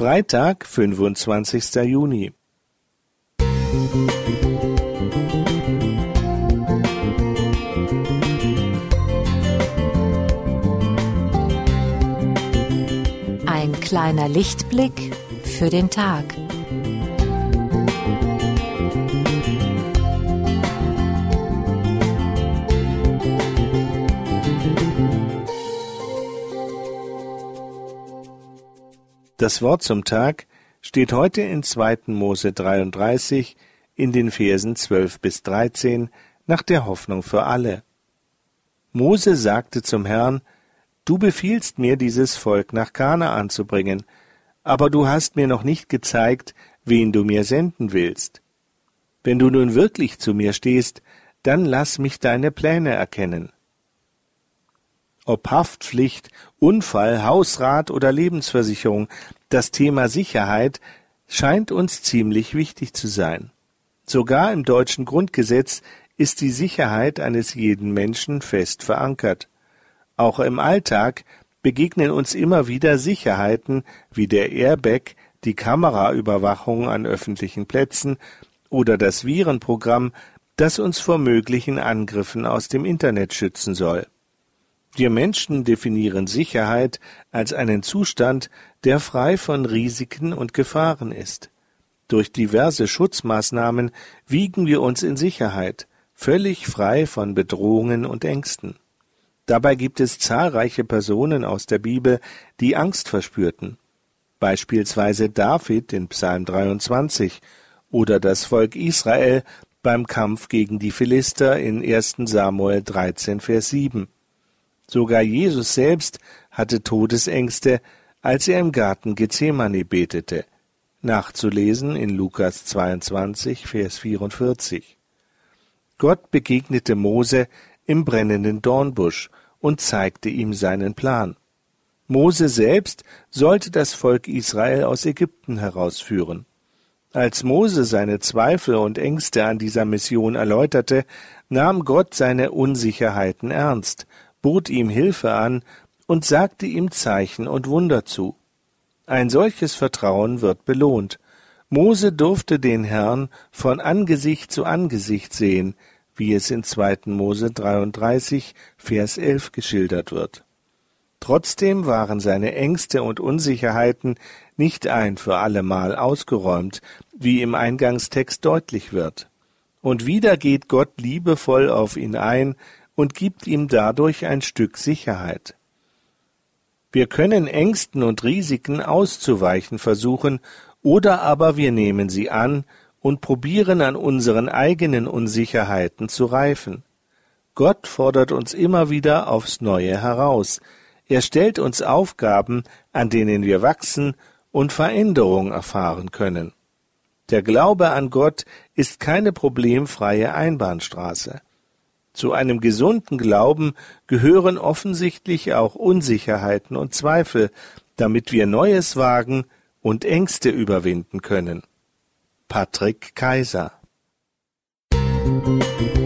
Freitag, 25. Juni. Ein kleiner Lichtblick für den Tag. Das Wort zum Tag steht heute in 2. Mose 33 in den Versen 12 bis 13 nach der Hoffnung für alle. Mose sagte zum Herrn, Du befiehlst mir, dieses Volk nach Kanaan zu bringen, aber du hast mir noch nicht gezeigt, wen du mir senden willst. Wenn du nun wirklich zu mir stehst, dann lass mich deine Pläne erkennen. Ob Haftpflicht, Unfall, Hausrat oder Lebensversicherung, das Thema Sicherheit scheint uns ziemlich wichtig zu sein. Sogar im deutschen Grundgesetz ist die Sicherheit eines jeden Menschen fest verankert. Auch im Alltag begegnen uns immer wieder Sicherheiten wie der Airbag, die Kameraüberwachung an öffentlichen Plätzen oder das Virenprogramm, das uns vor möglichen Angriffen aus dem Internet schützen soll. Wir Menschen definieren Sicherheit als einen Zustand, der frei von Risiken und Gefahren ist. Durch diverse Schutzmaßnahmen wiegen wir uns in Sicherheit, völlig frei von Bedrohungen und Ängsten. Dabei gibt es zahlreiche Personen aus der Bibel, die Angst verspürten. Beispielsweise David in Psalm 23 oder das Volk Israel beim Kampf gegen die Philister in 1. Samuel 13, Vers 7. Sogar Jesus selbst hatte Todesängste, als er im Garten Gethsemane betete. Nachzulesen in Lukas 22, Vers 44. Gott begegnete Mose im brennenden Dornbusch und zeigte ihm seinen Plan. Mose selbst sollte das Volk Israel aus Ägypten herausführen. Als Mose seine Zweifel und Ängste an dieser Mission erläuterte, nahm Gott seine Unsicherheiten ernst bot ihm Hilfe an und sagte ihm Zeichen und Wunder zu. Ein solches Vertrauen wird belohnt. Mose durfte den Herrn von Angesicht zu Angesicht sehen, wie es in 2. Mose 33, Vers 11 geschildert wird. Trotzdem waren seine Ängste und Unsicherheiten nicht ein für allemal ausgeräumt, wie im Eingangstext deutlich wird. Und wieder geht Gott liebevoll auf ihn ein, und gibt ihm dadurch ein Stück Sicherheit. Wir können Ängsten und Risiken auszuweichen versuchen, oder aber wir nehmen sie an und probieren an unseren eigenen Unsicherheiten zu reifen. Gott fordert uns immer wieder aufs Neue heraus. Er stellt uns Aufgaben, an denen wir wachsen und Veränderung erfahren können. Der Glaube an Gott ist keine problemfreie Einbahnstraße. Zu einem gesunden Glauben gehören offensichtlich auch Unsicherheiten und Zweifel, damit wir Neues wagen und Ängste überwinden können. Patrick Kaiser Musik